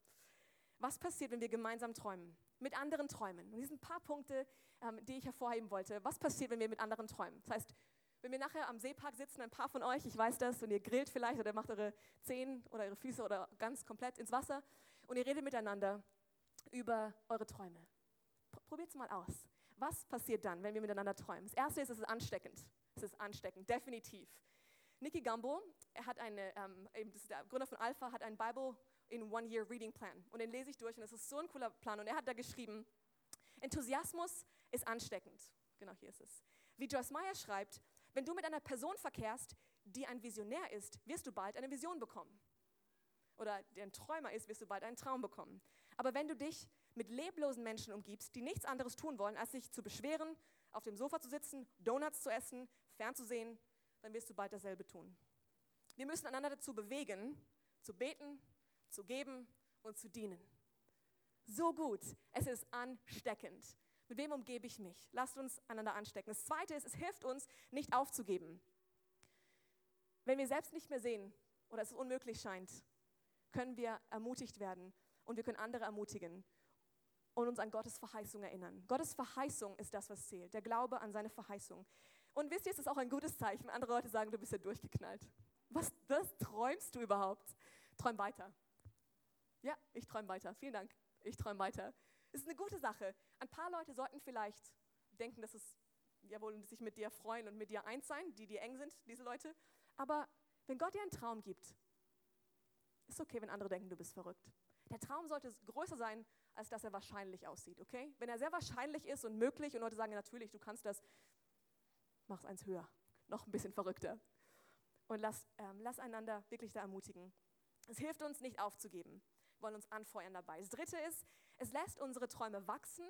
Was passiert, wenn wir gemeinsam träumen? Mit anderen träumen. Und hier sind ein paar Punkte, ähm, die ich hervorheben wollte. Was passiert, wenn wir mit anderen träumen? Das heißt, wenn wir nachher am Seepark sitzen, ein paar von euch, ich weiß das, und ihr grillt vielleicht oder macht eure Zehen oder eure Füße oder ganz komplett ins Wasser und ihr redet miteinander, über eure Träume. Probiert es mal aus. Was passiert dann, wenn wir miteinander träumen? Das erste ist, es ist ansteckend. Es ist ansteckend, definitiv. Nicky Gambo, er hat eine, ähm, das ist der Gründer von Alpha, hat einen Bible in One Year Reading Plan. Und den lese ich durch und es ist so ein cooler Plan. Und er hat da geschrieben, Enthusiasmus ist ansteckend. Genau hier ist es. Wie Joyce Meyer schreibt, wenn du mit einer Person verkehrst, die ein Visionär ist, wirst du bald eine Vision bekommen. Oder der ein Träumer ist, wirst du bald einen Traum bekommen. Aber wenn du dich mit leblosen Menschen umgibst, die nichts anderes tun wollen, als sich zu beschweren, auf dem Sofa zu sitzen, Donuts zu essen, fernzusehen, dann wirst du bald dasselbe tun. Wir müssen einander dazu bewegen, zu beten, zu geben und zu dienen. So gut, es ist ansteckend. Mit wem umgebe ich mich? Lasst uns einander anstecken. Das Zweite ist, es hilft uns, nicht aufzugeben. Wenn wir selbst nicht mehr sehen oder es unmöglich scheint, können wir ermutigt werden und wir können andere ermutigen und uns an Gottes Verheißung erinnern. Gottes Verheißung ist das, was zählt, der Glaube an seine Verheißung. Und wisst ihr, es ist auch ein gutes Zeichen, andere Leute sagen, du bist ja durchgeknallt. Was, was träumst du überhaupt? Träum weiter. Ja, ich träume weiter. Vielen Dank. Ich träume weiter. Es ist eine gute Sache. Ein paar Leute sollten vielleicht denken, dass es ja wohl sich mit dir freuen und mit dir eins sein, die dir eng sind, diese Leute. Aber wenn Gott dir einen Traum gibt, ist okay, wenn andere denken, du bist verrückt. Der Traum sollte größer sein, als dass er wahrscheinlich aussieht, okay? Wenn er sehr wahrscheinlich ist und möglich und Leute sagen, natürlich, du kannst das, mach es eins höher, noch ein bisschen verrückter. Und lass, ähm, lass einander wirklich da ermutigen. Es hilft uns nicht aufzugeben. Wollen uns anfeuern dabei. Das dritte ist, es lässt unsere Träume wachsen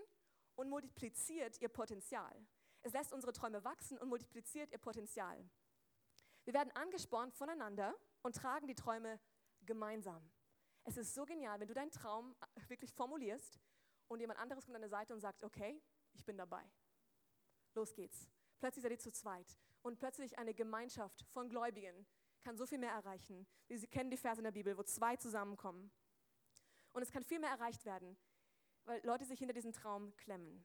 und multipliziert ihr Potenzial. Es lässt unsere Träume wachsen und multipliziert ihr Potenzial. Wir werden angespornt voneinander und tragen die Träume gemeinsam. Es ist so genial, wenn du deinen Traum wirklich formulierst und jemand anderes kommt an der Seite und sagt, okay, ich bin dabei. Los geht's. Plötzlich seid ihr zu zweit und plötzlich eine Gemeinschaft von Gläubigen kann so viel mehr erreichen. Sie kennen die Verse in der Bibel, wo zwei zusammenkommen. Und es kann viel mehr erreicht werden, weil Leute sich hinter diesen Traum klemmen.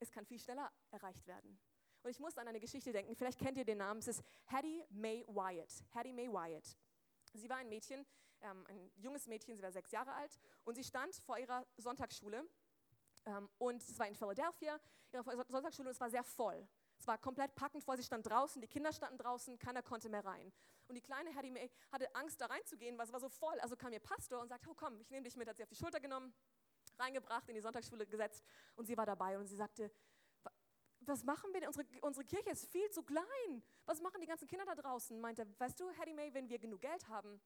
Es kann viel schneller erreicht werden. Und ich muss an eine Geschichte denken, vielleicht kennt ihr den Namen, es ist Hattie Mae Wyatt. Hattie Mae Wyatt. Sie war ein Mädchen, ähm, ein junges Mädchen, sie war sechs Jahre alt und sie stand vor ihrer Sonntagsschule ähm, und es war in Philadelphia, ihre Sonntagsschule und es war sehr voll. Es war komplett packend vor, sie stand draußen, die Kinder standen draußen, keiner konnte mehr rein. Und die kleine Hattie May hatte Angst, da reinzugehen, weil es war so voll. Also kam ihr Pastor und sagte, oh komm, ich nehme dich mit, hat sie auf die Schulter genommen, reingebracht, in die Sonntagsschule gesetzt und sie war dabei und sie sagte, was machen wir denn? Unsere, unsere Kirche ist viel zu klein. Was machen die ganzen Kinder da draußen? Meinte, weißt du, Hattie May, wenn wir genug Geld haben,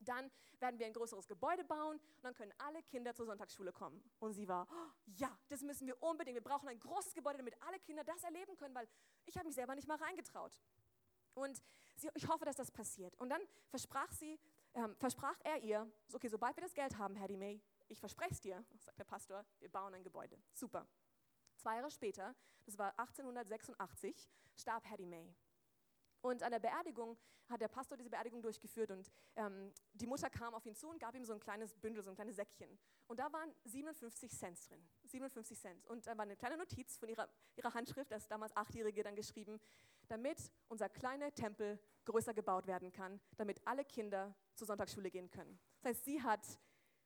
dann werden wir ein größeres Gebäude bauen und dann können alle Kinder zur Sonntagsschule kommen. Und sie war, oh, ja, das müssen wir unbedingt. Wir brauchen ein großes Gebäude, damit alle Kinder das erleben können, weil ich habe mich selber nicht mal reingetraut. Und sie, ich hoffe, dass das passiert. Und dann versprach sie, ähm, versprach er ihr, okay, sobald wir das Geld haben, Hattie May, ich verspreche es dir, sagt der Pastor, wir bauen ein Gebäude. Super. Zwei Jahre später, das war 1886, starb Hattie May. Und an der Beerdigung hat der Pastor diese Beerdigung durchgeführt und ähm, die Mutter kam auf ihn zu und gab ihm so ein kleines Bündel, so ein kleines Säckchen. Und da waren 57 Cent drin. 57 Cent. Und da war eine kleine Notiz von ihrer, ihrer Handschrift, das damals Achtjährige dann geschrieben, damit unser kleiner Tempel größer gebaut werden kann, damit alle Kinder zur Sonntagsschule gehen können. Das heißt, sie hat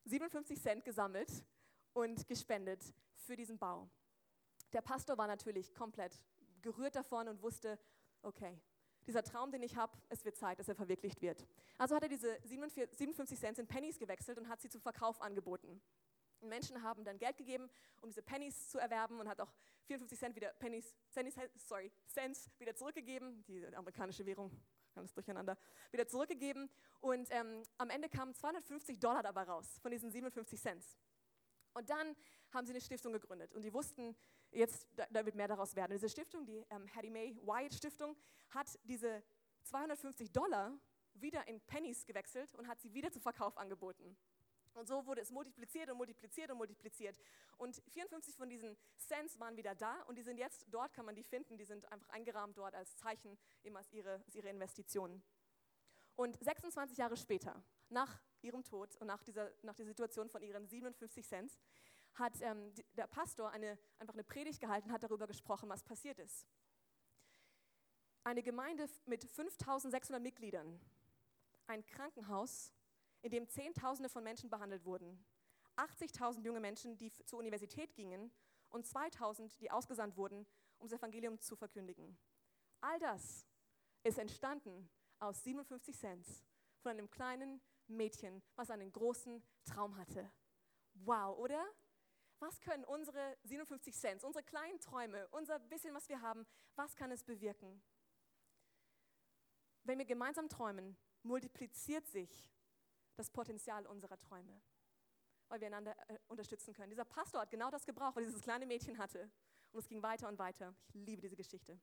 57 Cent gesammelt und gespendet für diesen Bau. Der Pastor war natürlich komplett gerührt davon und wusste, okay, dieser Traum, den ich habe, es wird Zeit, dass er verwirklicht wird. Also hat er diese 57 Cent in Pennies gewechselt und hat sie zum Verkauf angeboten. Und Menschen haben dann Geld gegeben, um diese Pennies zu erwerben und hat auch 54 Cent wieder Pennies, Cents, sorry, Cents wieder zurückgegeben, die amerikanische Währung, alles durcheinander, wieder zurückgegeben. Und ähm, am Ende kamen 250 Dollar dabei raus von diesen 57 Cents. Und dann haben sie eine Stiftung gegründet und die wussten, jetzt, da, wird mehr daraus werden. Diese Stiftung, die ähm, Hattie Mae Wyatt Stiftung, hat diese 250 Dollar wieder in Pennies gewechselt und hat sie wieder zum Verkauf angeboten. Und so wurde es multipliziert und multipliziert und multipliziert. Und 54 von diesen Cents waren wieder da und die sind jetzt, dort kann man die finden, die sind einfach eingerahmt dort als Zeichen, eben als ihre, als ihre Investitionen. Und 26 Jahre später, nach ihrem Tod und nach dieser, nach der Situation von ihren 57 Cent, hat ähm, der Pastor eine, einfach eine Predigt gehalten, hat darüber gesprochen, was passiert ist. Eine Gemeinde mit 5600 Mitgliedern, ein Krankenhaus, in dem Zehntausende von Menschen behandelt wurden, 80.000 junge Menschen, die zur Universität gingen und 2000, die ausgesandt wurden, um das Evangelium zu verkündigen. All das ist entstanden aus 57 Cent von einem kleinen Mädchen, was einen großen Traum hatte. Wow, oder? Was können unsere 57 Cent, unsere kleinen Träume, unser bisschen, was wir haben, was kann es bewirken? Wenn wir gemeinsam träumen, multipliziert sich das Potenzial unserer Träume, weil wir einander äh, unterstützen können. Dieser Pastor hat genau das gebraucht, was dieses kleine Mädchen hatte. Und es ging weiter und weiter. Ich liebe diese Geschichte.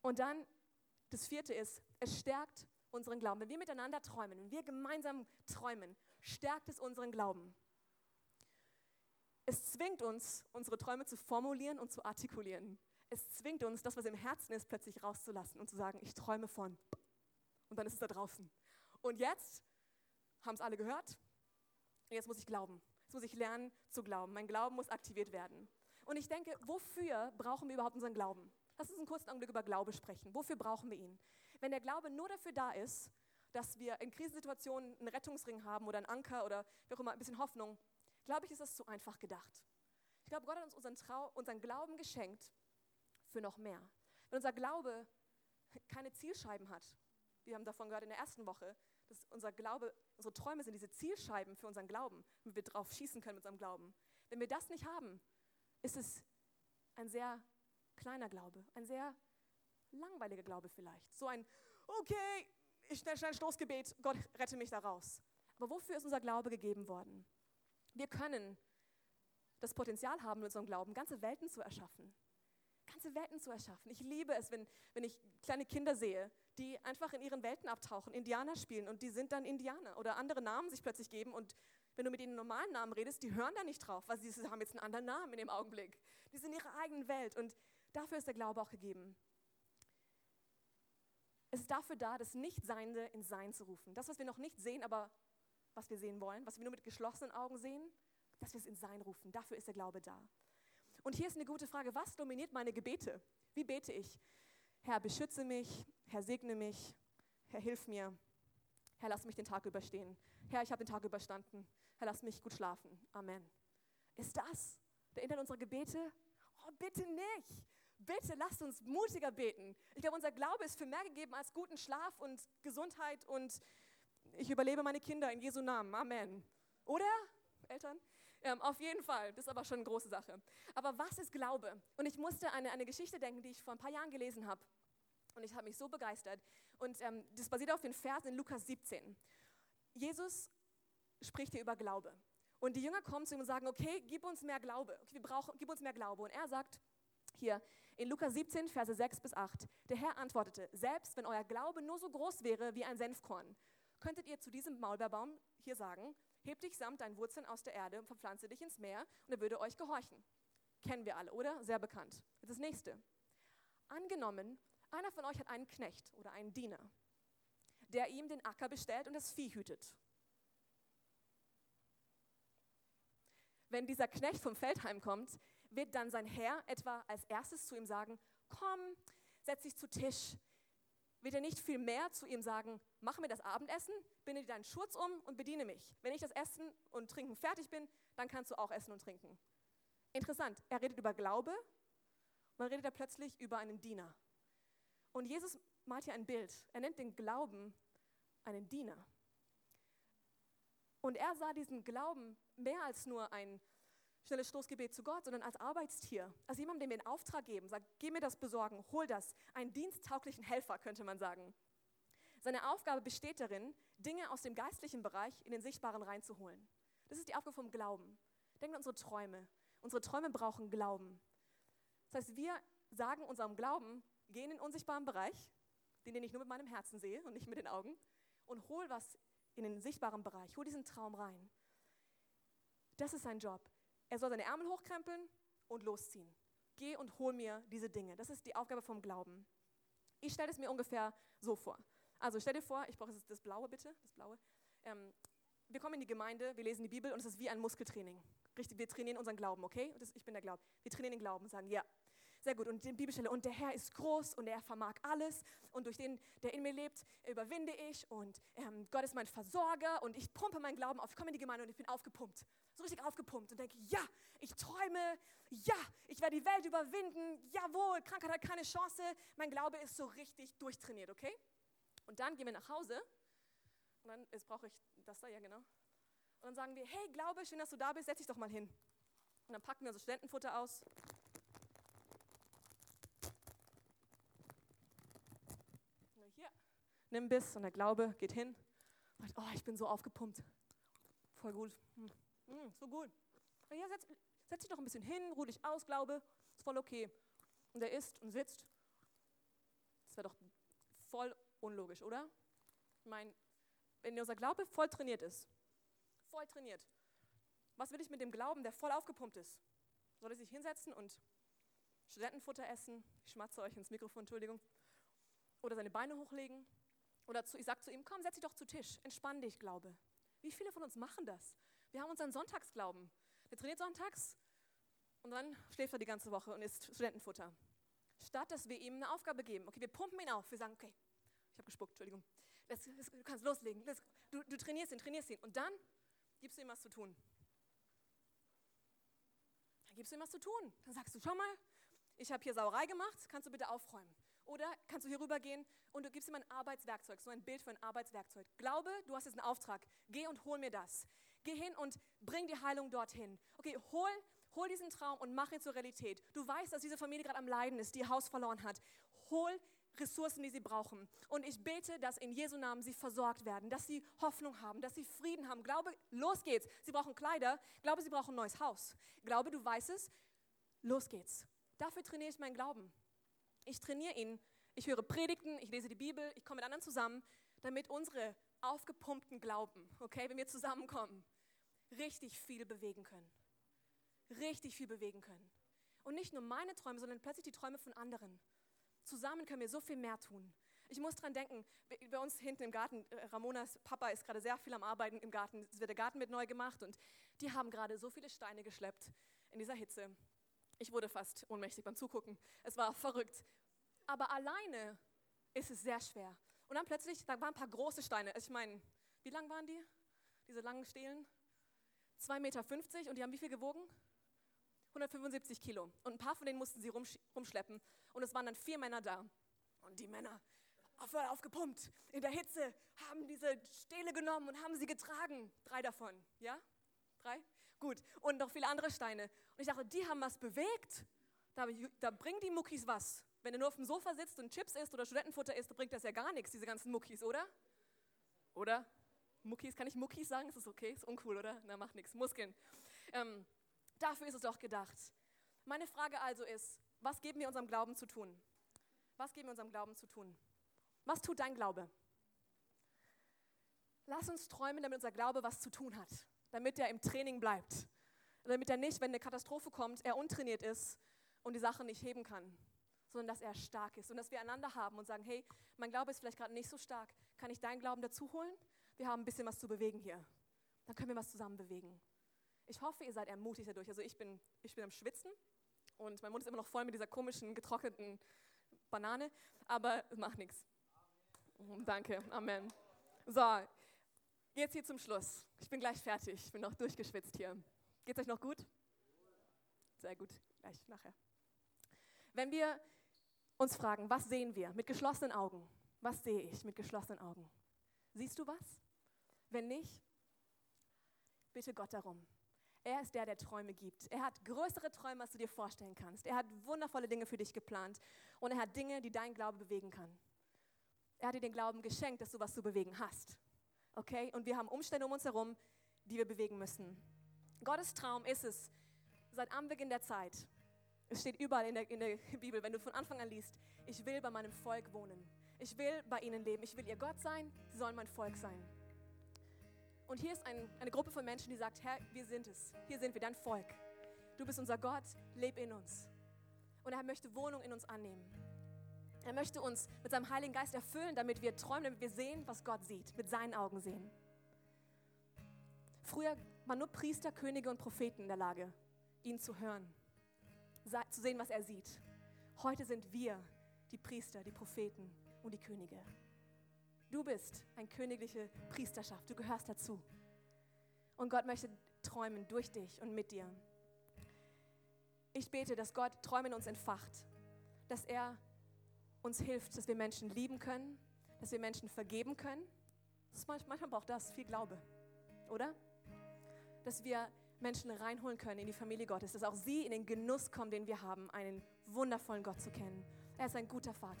Und dann, das vierte ist, es stärkt unseren Glauben. Wenn wir miteinander träumen, wenn wir gemeinsam träumen, stärkt es unseren Glauben. Es zwingt uns, unsere Träume zu formulieren und zu artikulieren. Es zwingt uns, das, was im Herzen ist, plötzlich rauszulassen und zu sagen, ich träume von. Und dann ist es da draußen. Und jetzt haben es alle gehört. Jetzt muss ich glauben. Jetzt muss ich lernen zu glauben. Mein Glauben muss aktiviert werden. Und ich denke, wofür brauchen wir überhaupt unseren Glauben? Lass uns einen kurzen Augenblick über Glaube sprechen. Wofür brauchen wir ihn? Wenn der Glaube nur dafür da ist, dass wir in Krisensituationen einen Rettungsring haben oder einen Anker oder wie auch immer, ein bisschen Hoffnung, glaube ich, ist das zu einfach gedacht. Ich glaube, Gott hat uns unseren, Trau unseren Glauben geschenkt für noch mehr. Wenn unser Glaube keine Zielscheiben hat, wir haben davon gehört in der ersten Woche, dass unser Glaube, unsere Träume sind diese Zielscheiben für unseren Glauben, damit wir drauf schießen können mit unserem Glauben. Wenn wir das nicht haben, ist es ein sehr kleiner Glaube, ein sehr langweiliger Glaube vielleicht. So ein, okay, ich schnell, schnell Stoßgebet, Gott rette mich da raus. Aber wofür ist unser Glaube gegeben worden? Wir können das Potenzial haben, mit unserem Glauben ganze Welten zu erschaffen. Ganze Welten zu erschaffen. Ich liebe es, wenn, wenn ich kleine Kinder sehe, die einfach in ihren Welten abtauchen, Indianer spielen und die sind dann Indianer oder andere Namen sich plötzlich geben und wenn du mit ihnen normalen Namen redest, die hören da nicht drauf, weil sie haben jetzt einen anderen Namen in dem Augenblick. Die sind in ihrer eigenen Welt und dafür ist der Glaube auch gegeben. Es ist dafür da, das Nichtseinende ins Sein zu rufen. Das, was wir noch nicht sehen, aber was wir sehen wollen, was wir nur mit geschlossenen Augen sehen, dass wir es ins Sein rufen. Dafür ist der Glaube da. Und hier ist eine gute Frage, was dominiert meine Gebete? Wie bete ich? Herr, beschütze mich, Herr, segne mich, Herr, hilf mir, Herr, lass mich den Tag überstehen. Herr, ich habe den Tag überstanden. Herr, lass mich gut schlafen. Amen. Ist das der Inhalt unserer Gebete? Oh, bitte nicht. Bitte lasst uns mutiger beten. Ich glaube, unser Glaube ist für mehr gegeben als guten Schlaf und Gesundheit und ich überlebe meine Kinder in Jesu Namen. Amen. Oder, Eltern? Ähm, auf jeden Fall, das ist aber schon eine große Sache. Aber was ist Glaube? Und ich musste an eine, eine Geschichte denken, die ich vor ein paar Jahren gelesen habe. Und ich habe mich so begeistert. Und ähm, das basiert auf den Versen in Lukas 17. Jesus spricht hier über Glaube. Und die Jünger kommen zu ihm und sagen, okay, gib uns mehr Glaube. Okay, wir brauchen, gib uns mehr Glaube. Und er sagt hier in Lukas 17, Verse 6 bis 8, der Herr antwortete, selbst wenn euer Glaube nur so groß wäre wie ein Senfkorn, könntet ihr zu diesem Maulbeerbaum hier sagen, heb dich samt deinen Wurzeln aus der Erde und verpflanze dich ins Meer und er würde euch gehorchen. Kennen wir alle, oder? Sehr bekannt. Jetzt das nächste. Angenommen, einer von euch hat einen Knecht oder einen Diener, der ihm den Acker bestellt und das Vieh hütet. Wenn dieser Knecht vom Feld heimkommt, wird dann sein Herr etwa als erstes zu ihm sagen, komm, setz dich zu Tisch. Wird er nicht viel mehr zu ihm sagen, mach mir das Abendessen, binde dir deinen Schurz um und bediene mich. Wenn ich das Essen und Trinken fertig bin, dann kannst du auch essen und trinken. Interessant, er redet über Glaube, man redet da plötzlich über einen Diener. Und Jesus malt hier ein Bild. Er nennt den Glauben einen Diener. Und er sah diesen Glauben mehr als nur ein schnelles Stoßgebet zu Gott, sondern als Arbeitstier, als jemand, dem wir einen Auftrag geben, sagt, geh mir das besorgen, hol das, einen diensttauglichen Helfer, könnte man sagen. Seine Aufgabe besteht darin, Dinge aus dem geistlichen Bereich in den sichtbaren reinzuholen. Das ist die Aufgabe vom Glauben. Denkt an unsere Träume. Unsere Träume brauchen Glauben. Das heißt, wir sagen unserem Glauben, geh in den unsichtbaren Bereich, den ich nur mit meinem Herzen sehe und nicht mit den Augen, und hol was in den sichtbaren Bereich, hol diesen Traum rein. Das ist sein Job. Er soll seine Ärmel hochkrempeln und losziehen. Geh und hol mir diese Dinge. Das ist die Aufgabe vom Glauben. Ich stelle es mir ungefähr so vor. Also stell dir vor, ich brauche das Blaue bitte, das Blaue. Ähm, wir kommen in die Gemeinde, wir lesen die Bibel und es ist wie ein Muskeltraining. Richtig, wir trainieren unseren Glauben, okay? Das, ich bin der Glaube. Wir trainieren den Glauben und sagen, ja, sehr gut. Und die Bibelstelle, und der Herr ist groß und er vermag alles. Und durch den, der in mir lebt, überwinde ich. Und ähm, Gott ist mein Versorger. Und ich pumpe meinen Glauben auf. Ich komme in die Gemeinde und ich bin aufgepumpt. So richtig aufgepumpt und denke, ja, ich träume. Ja, ich werde die Welt überwinden. Jawohl, Krankheit hat keine Chance. Mein Glaube ist so richtig durchtrainiert, okay? Und dann gehen wir nach Hause. Und dann, jetzt brauche ich das da, ja genau. Und dann sagen wir, hey, Glaube, schön, dass du da bist, setz dich doch mal hin. Und dann packen wir so Studentenfutter aus nimm Biss und der Glaube geht hin und oh, ich bin so aufgepumpt. Voll gut. Hm. Hm, so gut. Ja, setz, setz dich doch ein bisschen hin, ruh dich aus, Glaube, ist voll okay. Und er isst und sitzt. Das wäre doch voll unlogisch, oder? Ich meine, wenn unser Glaube voll trainiert ist, voll trainiert, was will ich mit dem Glauben, der voll aufgepumpt ist? Soll er sich hinsetzen und Studentenfutter essen? Ich schmatze euch ins Mikrofon, Entschuldigung. Oder seine Beine hochlegen? Oder zu, ich sage zu ihm, komm, setz dich doch zu Tisch, entspann dich, Glaube. Wie viele von uns machen das? Wir haben unseren Sonntagsglauben. Der trainiert sonntags und dann schläft er die ganze Woche und isst Studentenfutter. Statt dass wir ihm eine Aufgabe geben. Okay, wir pumpen ihn auf. Wir sagen, okay, ich habe gespuckt, Entschuldigung. Das, das, du kannst loslegen. Das, du, du trainierst ihn, trainierst ihn. Und dann gibst du ihm was zu tun. Dann gibst du ihm was zu tun. Dann sagst du, schau mal, ich habe hier Sauerei gemacht, kannst du bitte aufräumen? Oder kannst du hier rübergehen und du gibst ihm ein Arbeitswerkzeug, so ein Bild für ein Arbeitswerkzeug. Glaube, du hast jetzt einen Auftrag. Geh und hol mir das. Geh hin und bring die Heilung dorthin. Okay, hol, hol diesen Traum und mach ihn zur Realität. Du weißt, dass diese Familie gerade am Leiden ist, die ihr Haus verloren hat. Hol Ressourcen, die sie brauchen. Und ich bete, dass in Jesu Namen sie versorgt werden, dass sie Hoffnung haben, dass sie Frieden haben. Glaube, los geht's. Sie brauchen Kleider. Glaube, sie brauchen ein neues Haus. Glaube, du weißt es. Los geht's. Dafür trainiere ich meinen Glauben. Ich trainiere ihn. Ich höre Predigten, ich lese die Bibel, ich komme mit anderen zusammen, damit unsere aufgepumpten Glauben, okay, wenn wir zusammenkommen, richtig viel bewegen können. Richtig viel bewegen können. Und nicht nur meine Träume, sondern plötzlich die Träume von anderen. Zusammen können wir so viel mehr tun. Ich muss dran denken, bei uns hinten im Garten, äh, Ramonas Papa ist gerade sehr viel am Arbeiten im Garten. Es wird der Garten mit neu gemacht und die haben gerade so viele Steine geschleppt in dieser Hitze. Ich wurde fast ohnmächtig beim Zugucken. Es war verrückt. Aber alleine ist es sehr schwer. Und dann plötzlich, da waren ein paar große Steine. Ich meine, wie lang waren die? Diese langen Stelen? 2,50 Meter und die haben wie viel gewogen? 175 Kilo. Und ein paar von denen mussten sie rumschleppen. Und es waren dann vier Männer da. Und die Männer, voll aufgepumpt, in der Hitze, haben diese Stähle genommen und haben sie getragen. Drei davon, ja? Drei? Gut. Und noch viele andere Steine. Und ich dachte, die haben was bewegt. Da, da bringen die Muckis was. Wenn du nur auf dem Sofa sitzt und Chips isst oder Studentenfutter isst, bringt das ja gar nichts, diese ganzen Muckis, oder? Oder? Muckis, kann ich Muckis sagen? Ist das okay? Ist uncool, oder? Na, macht nichts. Muskeln. Ähm, dafür ist es doch gedacht. Meine Frage also ist, was geben wir unserem Glauben zu tun? Was geben wir unserem Glauben zu tun? Was tut dein Glaube? Lass uns träumen, damit unser Glaube was zu tun hat damit er im Training bleibt. Damit er nicht, wenn eine Katastrophe kommt, er untrainiert ist und die Sache nicht heben kann, sondern dass er stark ist und dass wir einander haben und sagen, hey, mein Glaube ist vielleicht gerade nicht so stark, kann ich deinen Glauben dazu holen? Wir haben ein bisschen was zu bewegen hier. Dann können wir was zusammen bewegen. Ich hoffe, ihr seid ermutigt dadurch. Also ich bin, ich bin am Schwitzen und mein Mund ist immer noch voll mit dieser komischen, getrockneten Banane, aber es macht nichts. Danke, Amen. So, jetzt hier zum Schluss. Ich bin gleich fertig, ich bin noch durchgeschwitzt hier. Geht's euch noch gut? Sehr gut, gleich nachher. Wenn wir uns fragen, was sehen wir mit geschlossenen Augen? Was sehe ich mit geschlossenen Augen? Siehst du was? Wenn nicht, bitte Gott darum. Er ist der, der Träume gibt. Er hat größere Träume, als du dir vorstellen kannst. Er hat wundervolle Dinge für dich geplant und er hat Dinge, die dein Glaube bewegen kann. Er hat dir den Glauben geschenkt, dass du was zu bewegen hast. Okay? Und wir haben Umstände um uns herum, die wir bewegen müssen. Gottes Traum ist es, seit Anbeginn der Zeit, es steht überall in der, in der Bibel, wenn du von Anfang an liest, ich will bei meinem Volk wohnen. Ich will bei ihnen leben. Ich will ihr Gott sein. Sie sollen mein Volk sein. Und hier ist ein, eine Gruppe von Menschen, die sagt, Herr, wir sind es. Hier sind wir, dein Volk. Du bist unser Gott, leb in uns. Und er möchte Wohnung in uns annehmen. Er möchte uns mit seinem Heiligen Geist erfüllen, damit wir träumen, damit wir sehen, was Gott sieht, mit seinen Augen sehen. Früher waren nur Priester, Könige und Propheten in der Lage, ihn zu hören, zu sehen, was er sieht. Heute sind wir die Priester, die Propheten und die Könige. Du bist eine königliche Priesterschaft, du gehörst dazu. Und Gott möchte träumen durch dich und mit dir. Ich bete, dass Gott Träume in uns entfacht, dass er uns hilft, dass wir Menschen lieben können, dass wir Menschen vergeben können. manchmal braucht das viel Glaube, oder? Dass wir Menschen reinholen können in die Familie Gottes, dass auch sie in den Genuss kommen, den wir haben, einen wundervollen Gott zu kennen. Er ist ein guter Vater.